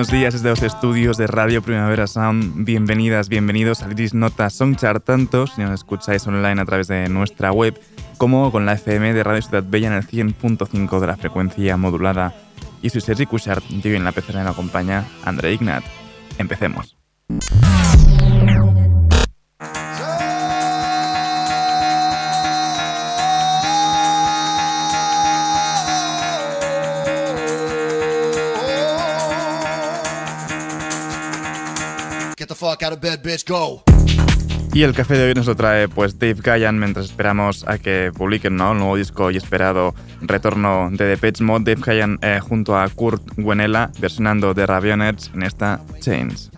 Buenos días desde los estudios de Radio Primavera Sound. Bienvenidas, bienvenidos al Iris Nota Songchart, tanto si nos escucháis online a través de nuestra web como con la FM de Radio Ciudad Bella en el 100.5 de la frecuencia modulada. Y soy Sergi Cushart y hoy en la pecera me acompaña André Ignat. Empecemos. Y el café de hoy nos lo trae pues Dave Gallan mientras esperamos a que publiquen ¿no? el nuevo disco y esperado retorno de Depeche Mode. Dave Gallan eh, junto a Kurt Guenela versionando The Ravionets en esta Chains.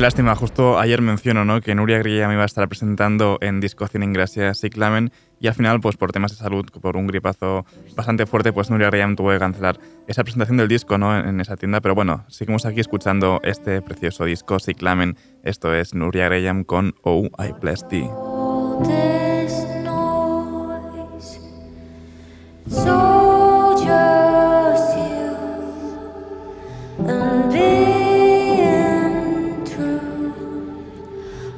Lástima, justo ayer menciono ¿no? que Nuria Grilla me iba a estar presentando en Disco Cine Ingracia Ciclamen y al final, pues por temas de salud, por un gripazo bastante fuerte, pues Nuria Graham tuvo que cancelar esa presentación del disco ¿no? en esa tienda. Pero bueno, seguimos aquí escuchando este precioso disco Ciclamen. Esto es Nuria Graham con Oh I Bless Thee.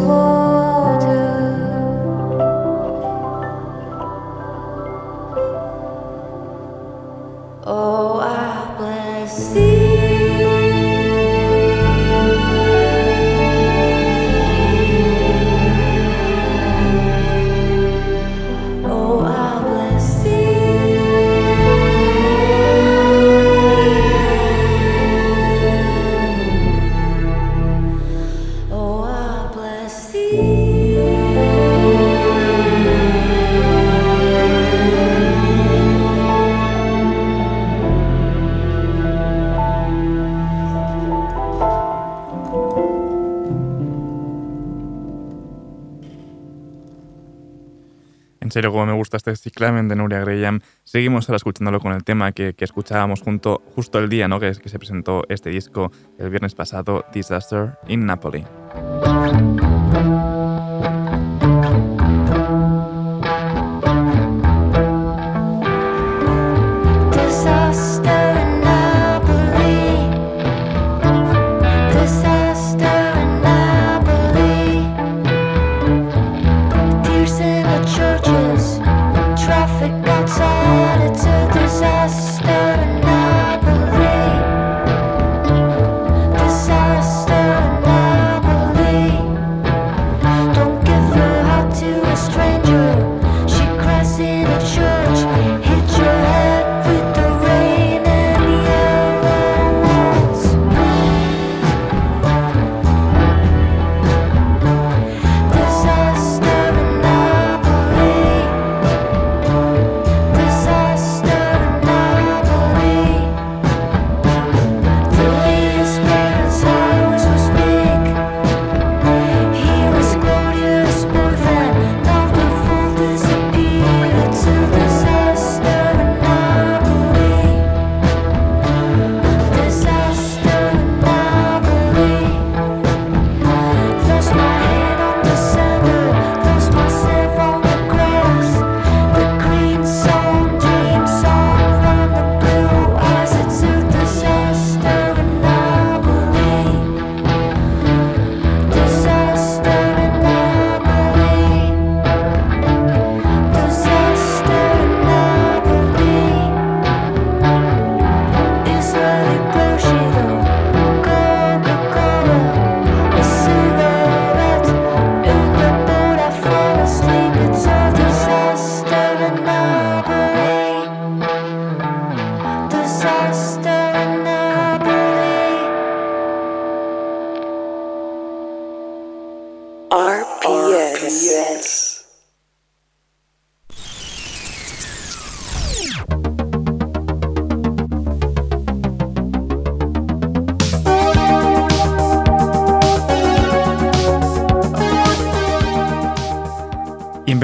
En este ciclamen de Nuria Graham. Seguimos ahora escuchándolo con el tema que, escuchábamos junto, justo el día ¿no? que, que se presentó este disco el viernes pasado, Disaster in Napoli.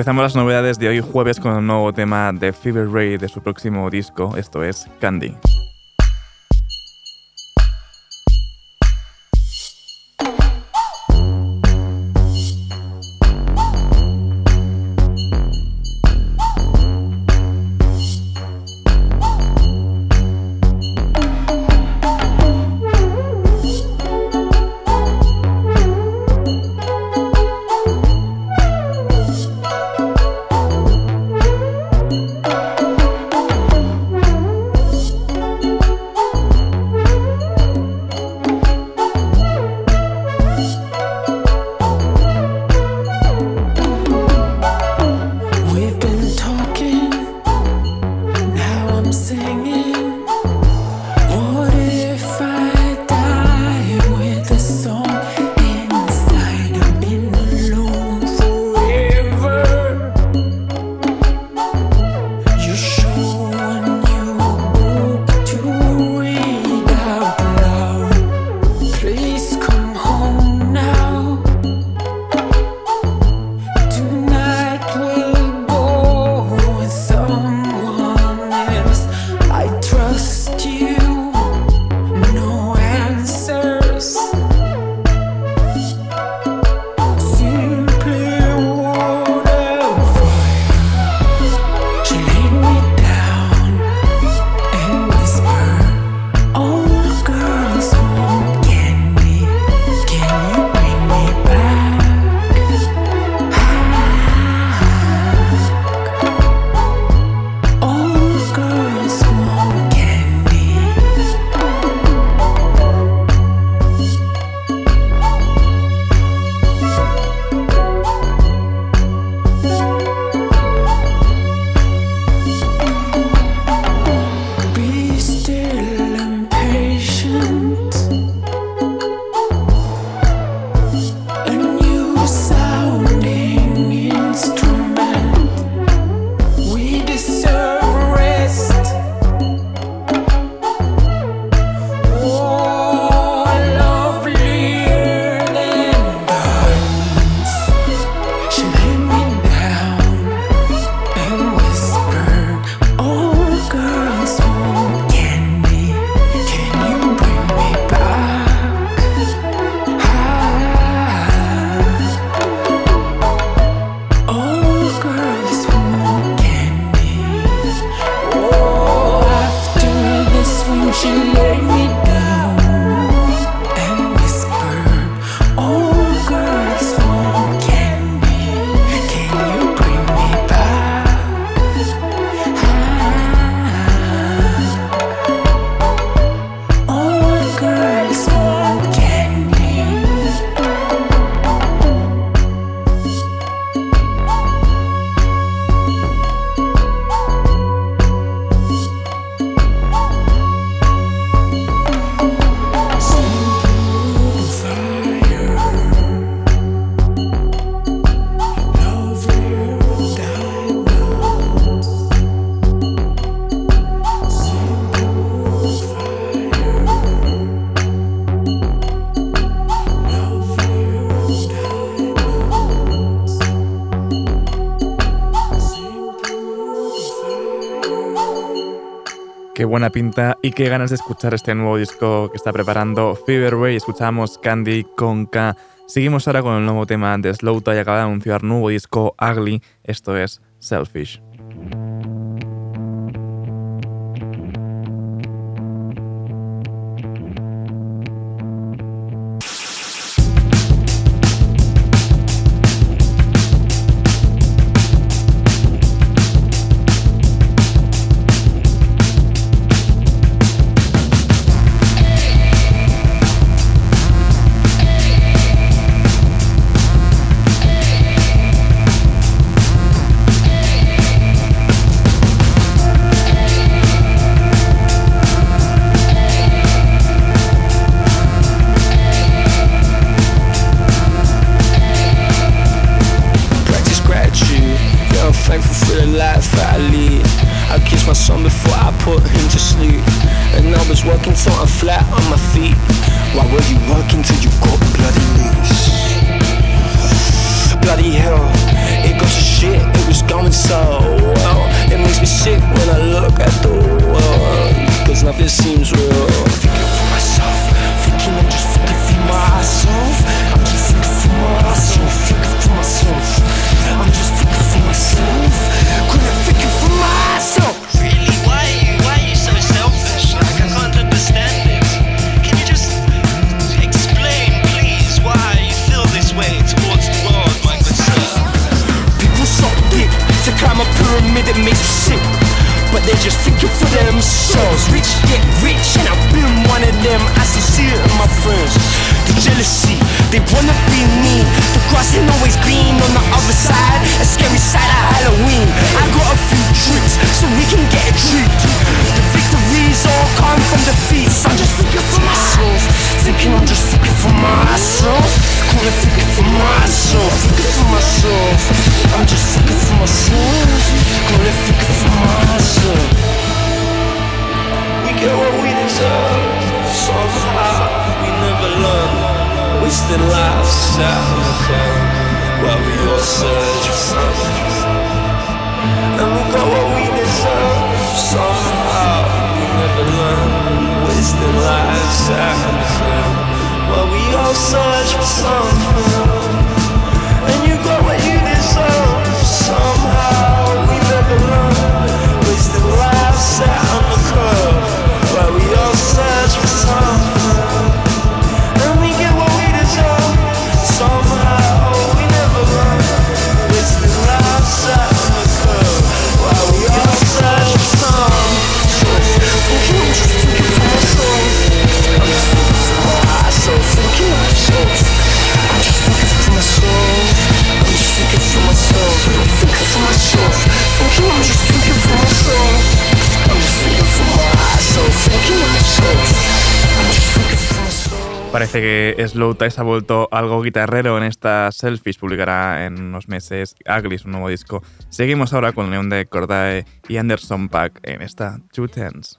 Empezamos las novedades de hoy jueves con un nuevo tema de Fever Ray de su próximo disco, esto es Candy. Buena pinta y qué ganas de escuchar este nuevo disco que está preparando Feverway. Escuchamos Candy con K. Seguimos ahora con el nuevo tema de Slow y acaba de anunciar nuevo disco Ugly. Esto es Selfish. ourselves somehow. We never learn, wasting lives out in the club while we all search for something. And we got what we deserve somehow. We never learn, wasting lives out in the club while we all search for something. Parece que Slow se ha vuelto algo guitarrero en esta Selfish. Publicará en unos meses Ugly, un nuevo disco. Seguimos ahora con León de Cordae y Anderson Pack en esta Two Tens.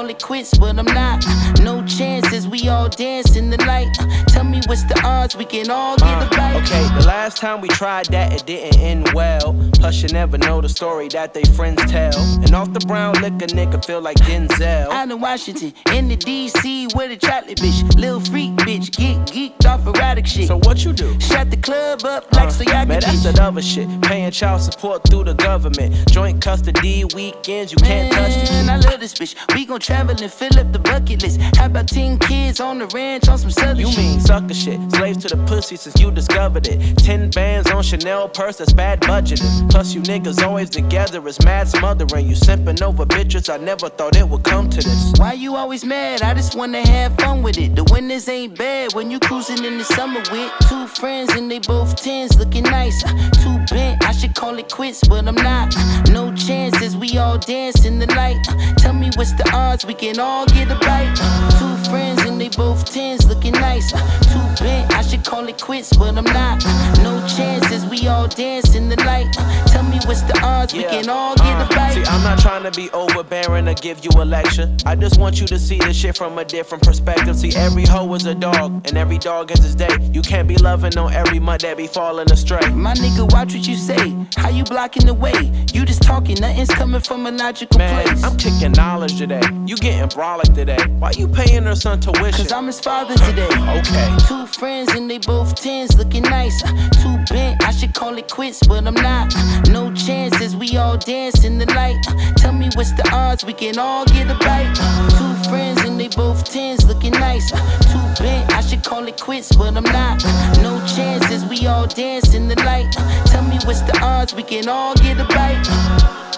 Call it quits, but I'm not. No chances, we all dance in the light. Tell me what's the odds, we can all get a bite. Okay, the last time we tried that, it didn't end well. Plus, you never know the story that they friends tell. And off the brown liquor, nigga feel like Denzel. Out in Washington, in the DC with a chocolate bitch. Lil freak bitch, get geeked off erratic shit. So what you do? Shut the club up like uh, so y'all Man, that's that other shit. Paying child support through the government. Joint custody weekends, you can't touch it. I love this bitch. We gon' travel and fill up the bucket list. How about 10 kids on the ranch on some southern You mean sucker shit. Slaves to the pussy since you discovered it. 10 bands on Chanel purse, that's bad budgeting. Plus, you niggas always together is mad smothering. You simping over bitches, I never thought it would come to this. Why you always mad? I just wanna have fun with it. The winters ain't bad when you cruising in the summer with two friends and they both tens looking nice. Uh, too bent, I should call it quits, but I'm not. Uh, no chances, we all dance in the light. Uh, tell me what's the odds, we can all get a bite. Two friends they both tens looking nice. Uh, too bent, I should call it quits, but I'm not. Uh, no chances, we all dance in the light. Uh, tell me what's the odds, yeah. we can all get a bite. See, I'm not trying to be overbearing or give you a lecture. I just want you to see the shit from a different perspective. See, every hoe is a dog, and every dog is his day. You can't be loving on every mud that be falling astray. My nigga, watch what you say. How you blocking the way? You just talking, nothing's coming from a logical Man, place. I'm kicking knowledge today. You getting brolic today. Why you paying her son tuition? Cause I'm his father today. okay. Two friends and they both tens, looking nice. Too bent, I should call it quits, but I'm not. No chances, we all dance in the light. Tell me what's the odds, we can all get a bite. Two friends and they both tens, looking nice. Too bent, I should call it quits, but I'm not. No chances, we all dance in the light. Tell me what's the odds, we can all get a bite.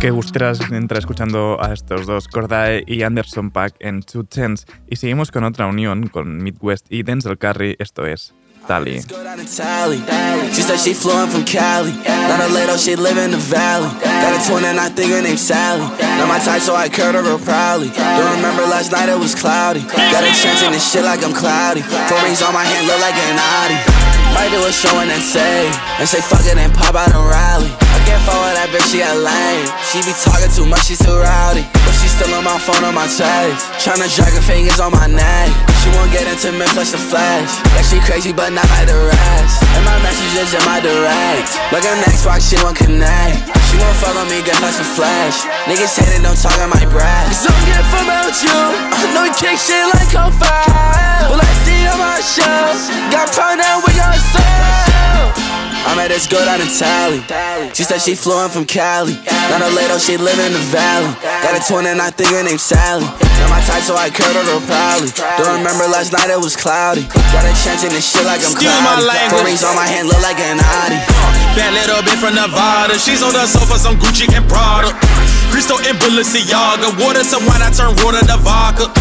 Qué gusteras entrar escuchando a estos dos, Cordae y Anderson Pack en Two Tens. Y seguimos con otra unión, con Midwest y Denzel Curry, esto es Tally. She said she flew from Cali. Not a little, she live in the valley. Got a twin and I think her named Sally. Not my type, so I curved her real proudly. Don't remember last night, it was cloudy. Got a chance in this shit like I'm cloudy. Four rings on my hand, look like an Audi. Might do a show and then say, and say fuck it and pop out and rally. I can't fall with that bitch, she got lame. She be talking too much, she too rowdy. Still on my phone on my tape. Tryna drag her fingers on my neck. She won't get into me, flash the flash. Yeah, she crazy, but not like the rest. And my messages in my direct. Like next rock, she won't connect. She won't follow me, get flash the flash. Niggas hating, don't talk, I my brag. Cause I'm getting from out you. You kick shit like on fire. Well, I see on my show. Got now, we got I met this girl down in Tally. She said she flew in from Cali. Not a lady, she live in the valley. Got a twin and I think her named Sally. Not my type, so I curved her real proudly. Don't remember last night, it was cloudy. Got a chance in this shit like I'm cloudy. Four rings on my hand, look like an Audi. Bad little bit from Nevada. She's on the sofa, some Gucci and Prada. Cristo and Balenciaga. Water to wine, I turn water to vodka.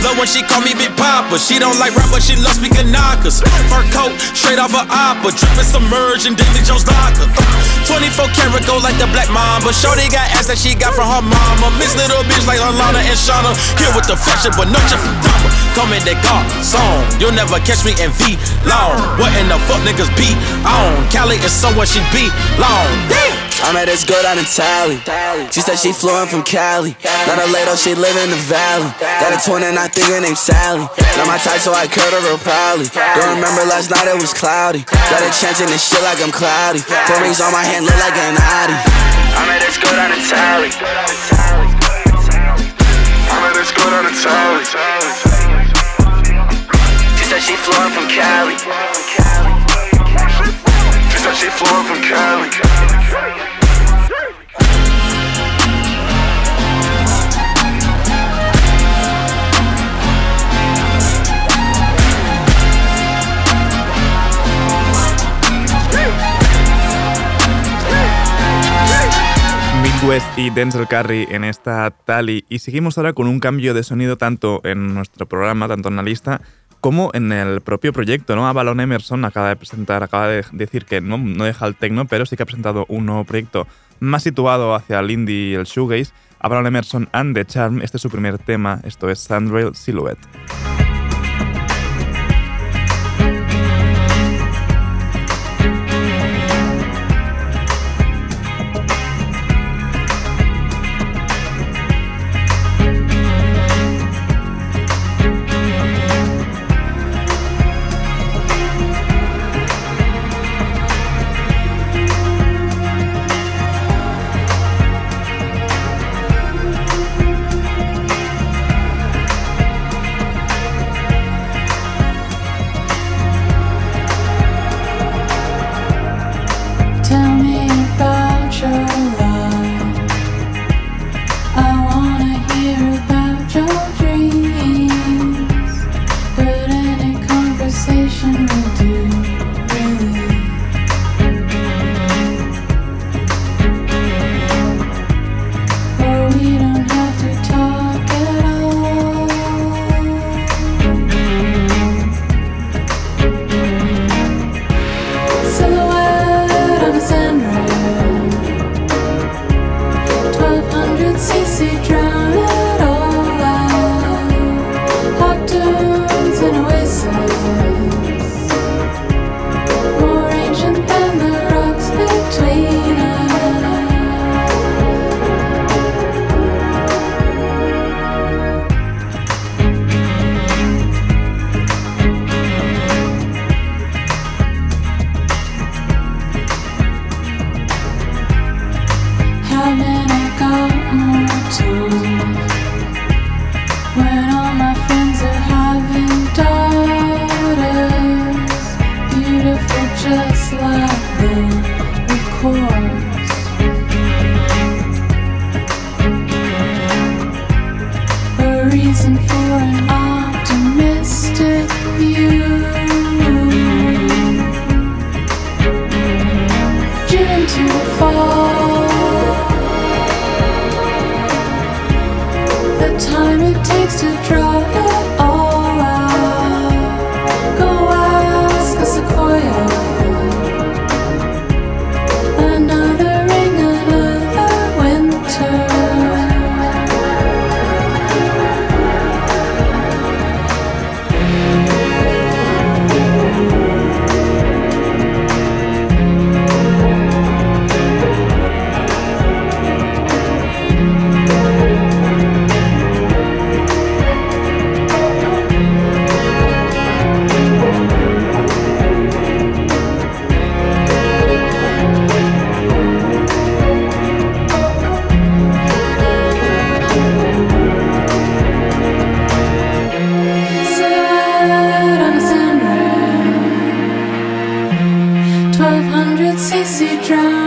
Love when she call me Big Papa. She don't like rap, but she loves speaking knockers. Fur coat, straight off her opera. Dripping submerged in Davy Jones locker. 24 karat gold like the Black Mamba. Shorty got ass that she got from her mama. Miss little bitch like Alana and Shauna. Here with the fashion, but no for drama. Come in that car song. You'll never catch me in V long. What in the fuck niggas be on? Cali is somewhere she be long. I met this girl down in Tally. She said she flew in from Cali. Not a lady, she live in the valley. Got a twin and I think her named Sally. Not my type, so I curved her real proudly. Don't remember last night, it was cloudy. Got a chance in this shit like I'm cloudy. Four rings on my hand, look like an Audi. I met this girl down in Tally. I met this girl down in Tally. She said she flew from Cali. She said she flew from West y Denzel Curry en esta Tally y seguimos ahora con un cambio de sonido tanto en nuestro programa, tanto en la lista, como en el propio proyecto, ¿no? Avalon Emerson acaba de presentar, acaba de decir que no, no deja el techno, pero sí que ha presentado un nuevo proyecto más situado hacia el indie y el shoegaze. Avalon Emerson and the Charm, este es su primer tema, esto es Sandrail Silhouette. try.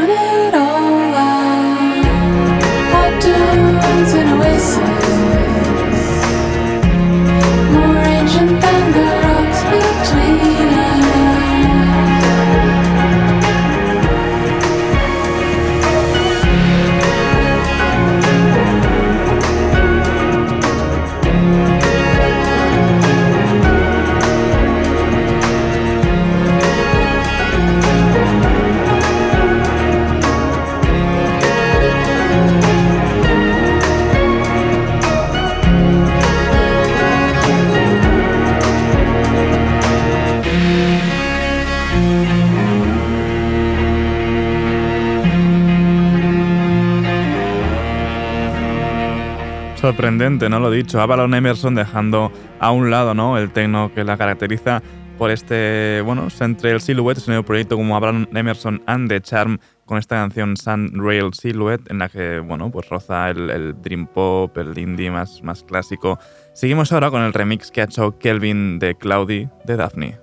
¿No? Lo dicho, Avalon Emerson dejando a un lado, ¿no? El techno que la caracteriza por este, bueno, entre el Silhouette, ese nuevo proyecto como Avalon Emerson and the Charm, con esta canción Sun Rail Silhouette, en la que, bueno, pues roza el, dream pop, el indie más, más clásico. Seguimos ahora con el remix que ha hecho Kelvin de Cloudy de Daphne.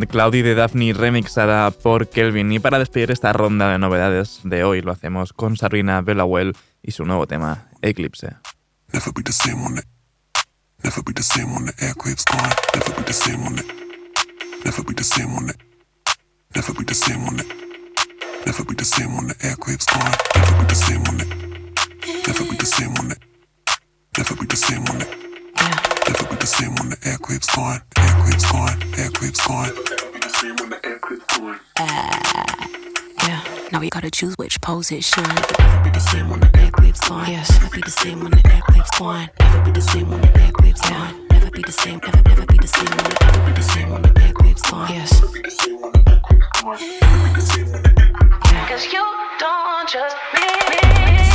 Era Claudi de Daphne remixada por Kelvin. Y para despedir esta ronda de novedades de hoy lo hacemos con Sabrina Bellawell y su nuevo tema, Eclipse. Never be the same when the, never be the same when the. Never be the same when the aircraft's gone. Aircraft's gone. Aircraft's gone. Never be the same when the aircraft's gone. Uh, yeah. Now we gotta choose which pose it should. Never be the same when the aircraft's gone. Yes. Never be the same when the aircraft's gone. Never be the same when the aircraft's gone. Never be the same. Never, never be the same when the, never be the same when the aircraft's gone. Yes. Never be the same when the aircraft's gone. Never be the same when the aircraft's gone. Cause you don't trust me.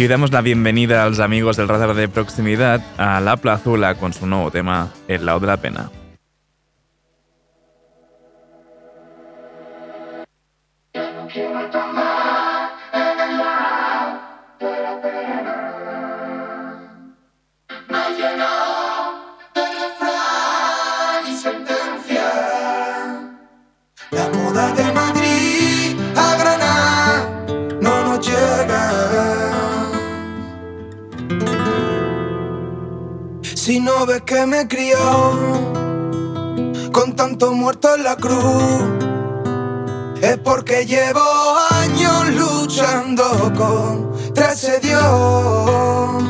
Y damos la bienvenida a los amigos del radar de proximidad a La Plazula con su nuevo tema, El lado de la pena. Ves que me crió con tanto muerto en la cruz. Es porque llevo años luchando contra ese Dios.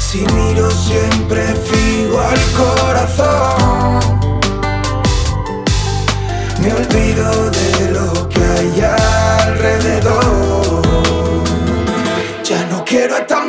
Si miro siempre fijo al corazón, me olvido de lo que hay alrededor. Ya no quiero estar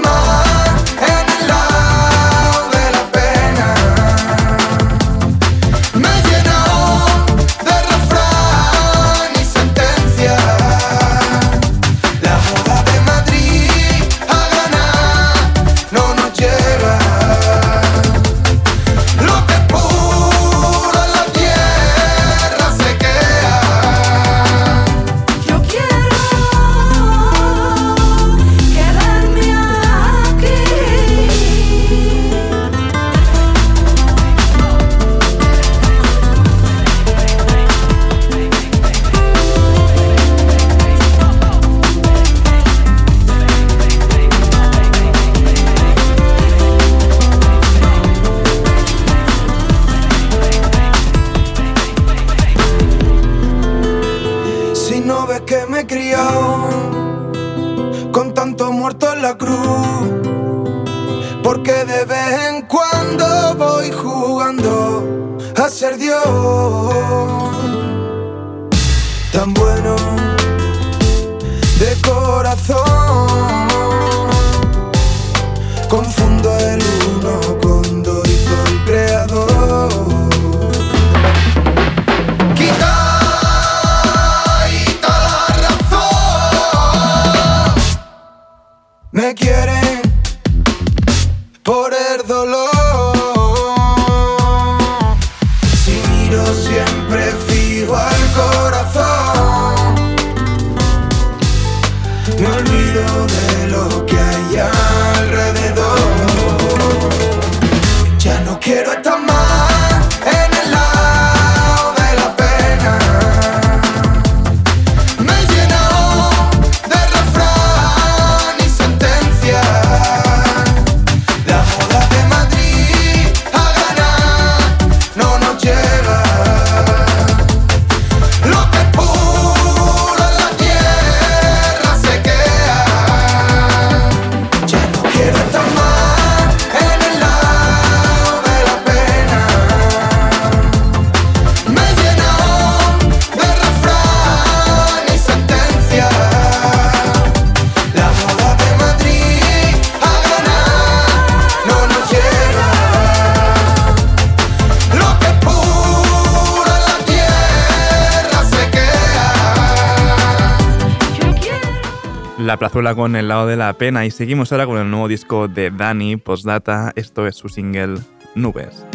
Con el lado de la pena y seguimos ahora con el nuevo disco de Dani, Postdata, esto es su single Nubes.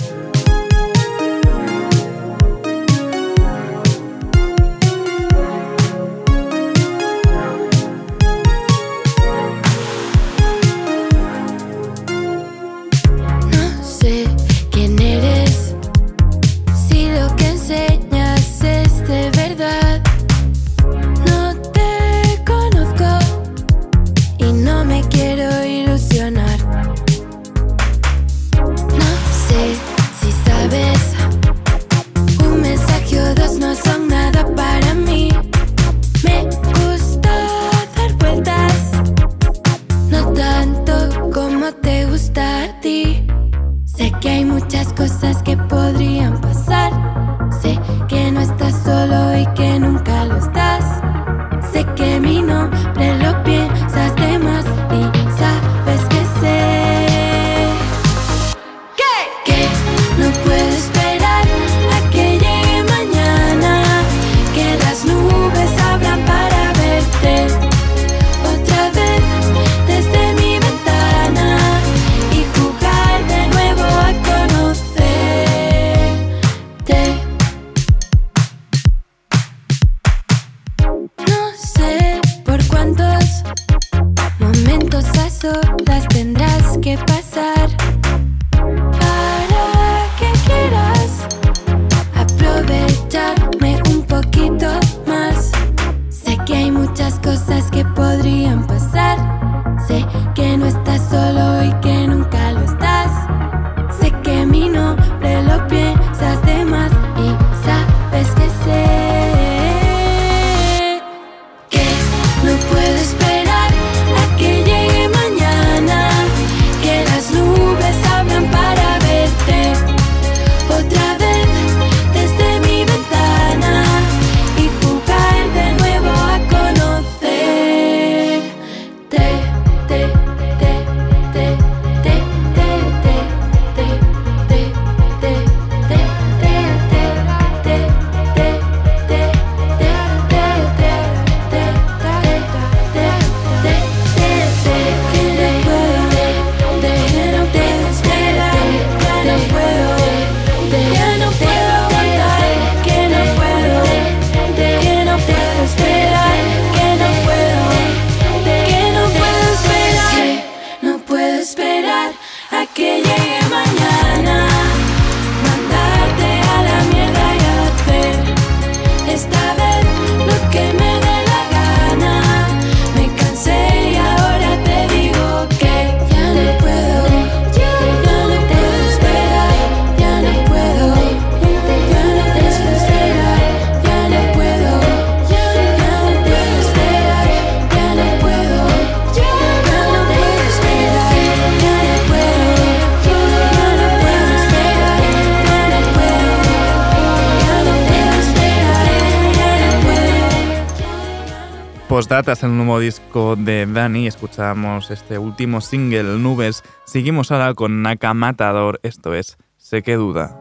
De Dani. Escuchamos este último single, Nubes. Seguimos ahora con Naka Matador. Esto es Sé que duda.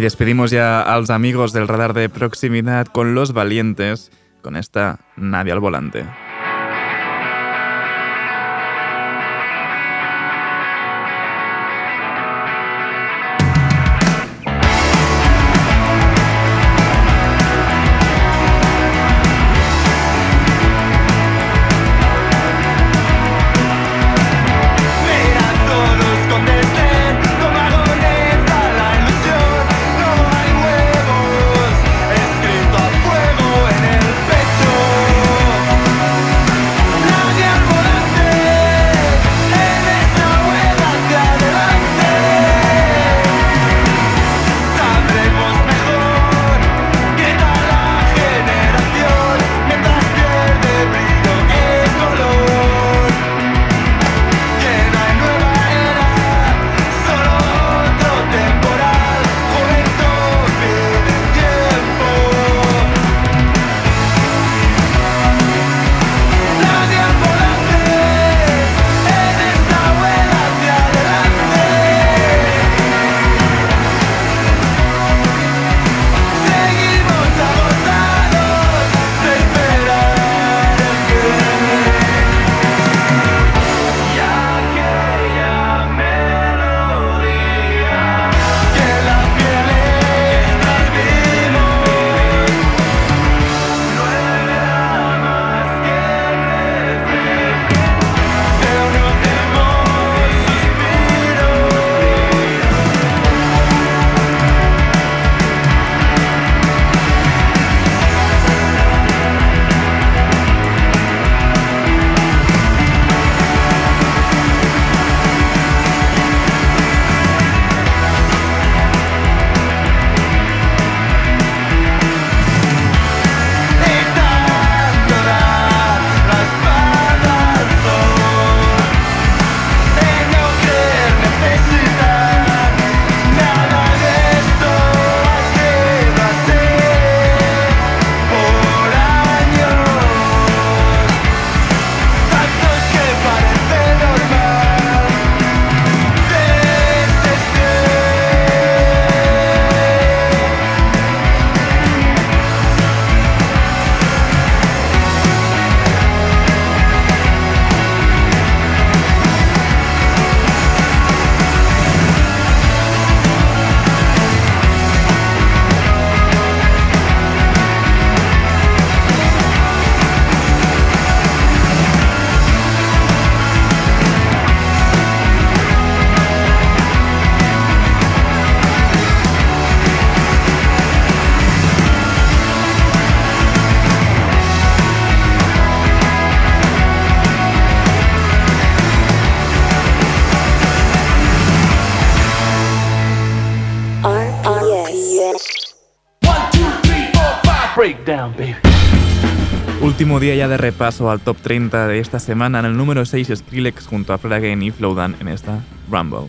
Y despedimos ya a los amigos del radar de proximidad con los valientes, con esta Nadie al volante. De repaso al top 30 de esta semana. En el número 6 Skrillex junto a Fred Again y Flowdan en esta Rumble.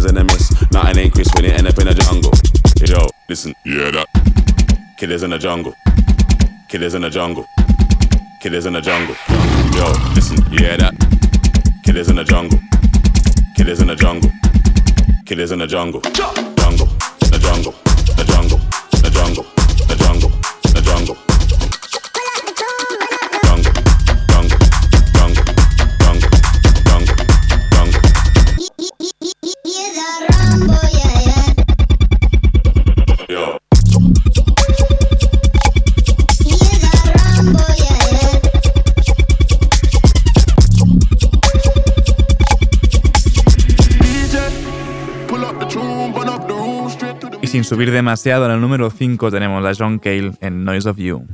Killers in the mist. Nothing ain't crisp when it end up in a jungle. Yo, listen, hear that? Kidders in the jungle. Killers in the jungle. Killers in the jungle. Yo, listen, yeah, that? Killers in the jungle. Killers in the jungle. Killers in the jungle. Subir demasiado, en el número 5 tenemos a John Cale en Noise of You.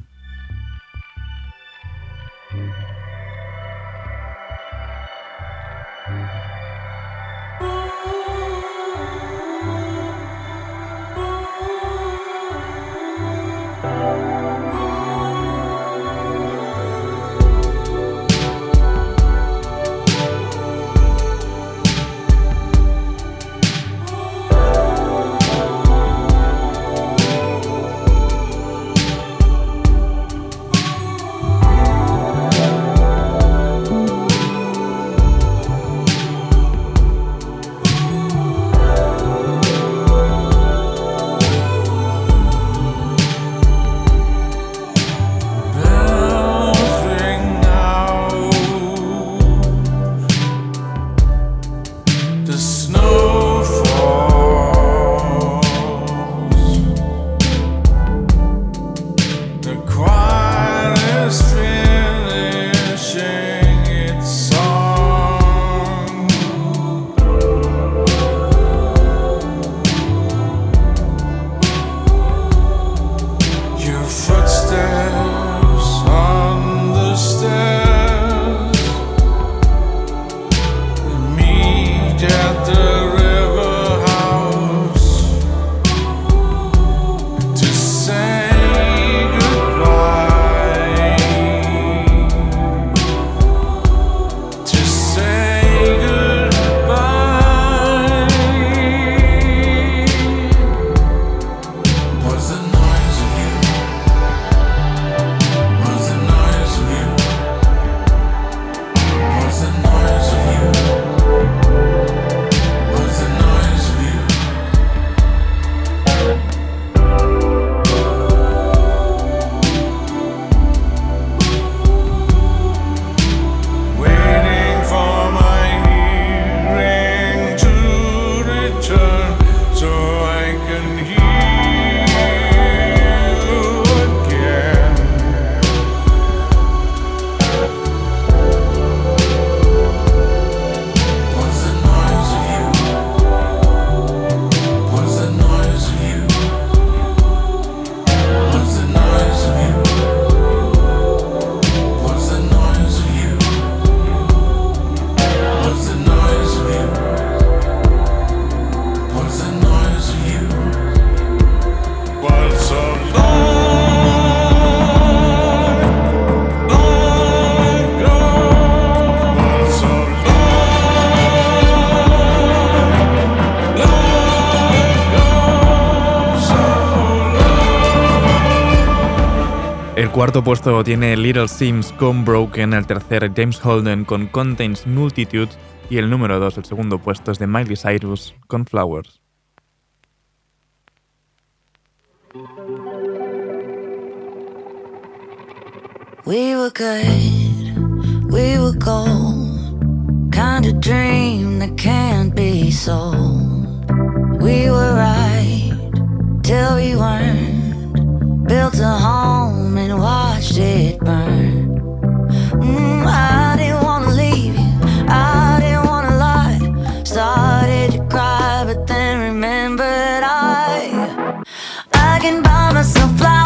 cuarto puesto tiene Little Sims con Broken, el tercer James Holden con Contains Multitudes y el número 2, el segundo puesto, es de Miley Cyrus con Flowers. We were good, we were kind of dream that can't walking by myself, flowers.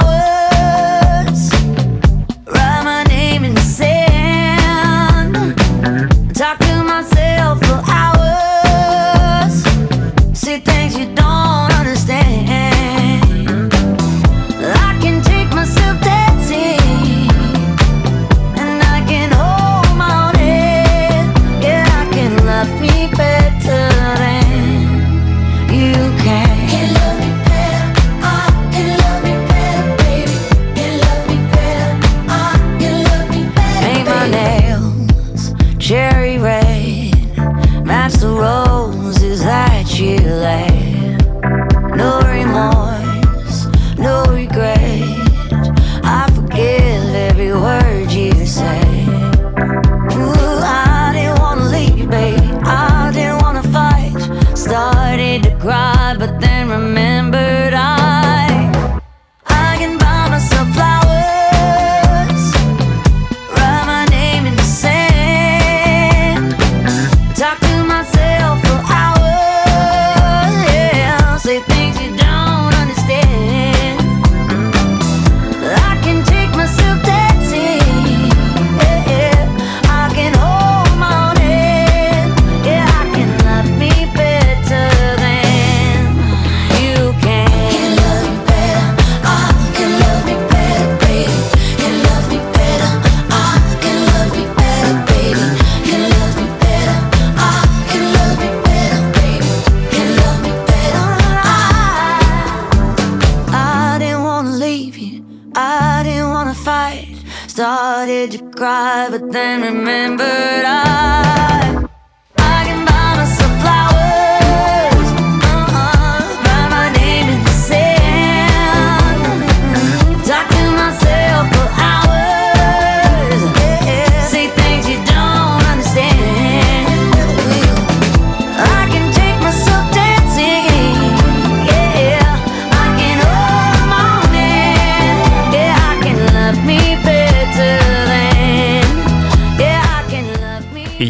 then remember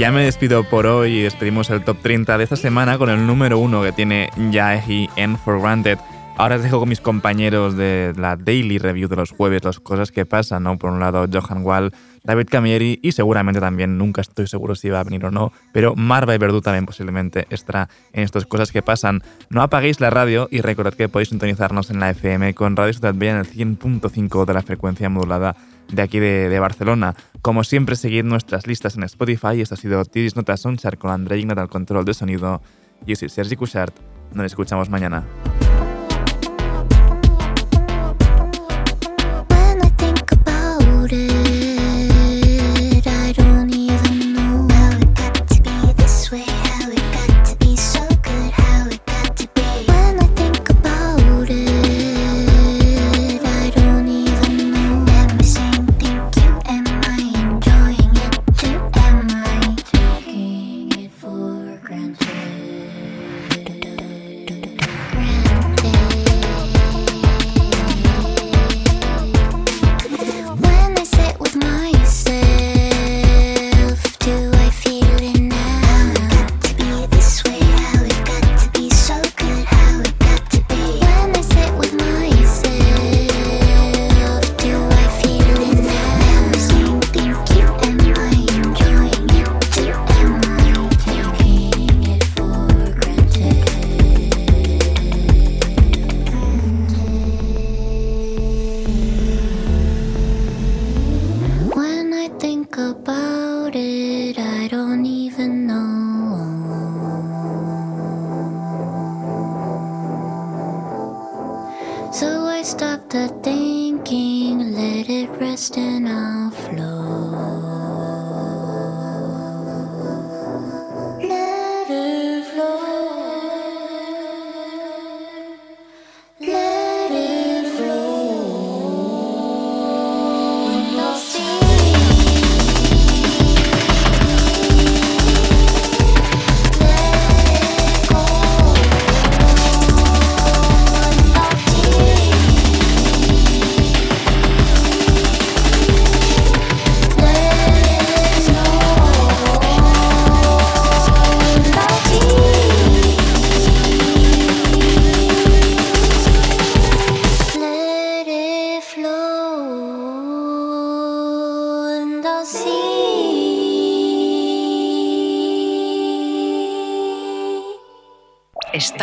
ya me despido por hoy y despedimos el top 30 de esta semana con el número 1 que tiene Yahi en For Granted. Ahora os dejo con mis compañeros de la Daily Review de los jueves, las cosas que pasan, ¿no? Por un lado, Johan Wall, David Camieri y seguramente también, nunca estoy seguro si va a venir o no, pero Marva y Verdú también posiblemente estará en estas cosas que pasan. No apaguéis la radio y recordad que podéis sintonizarnos en la FM con Radio Ciudad Bella en el 100.5 de la frecuencia modulada de aquí de, de, Barcelona. Como siempre, seguid nuestras listas en Spotify. Esto ha sido Tiris Notas Sonchar con André Ignat al control de sonido. Yo soy Sergi Cushart. Nos escuchamos mañana.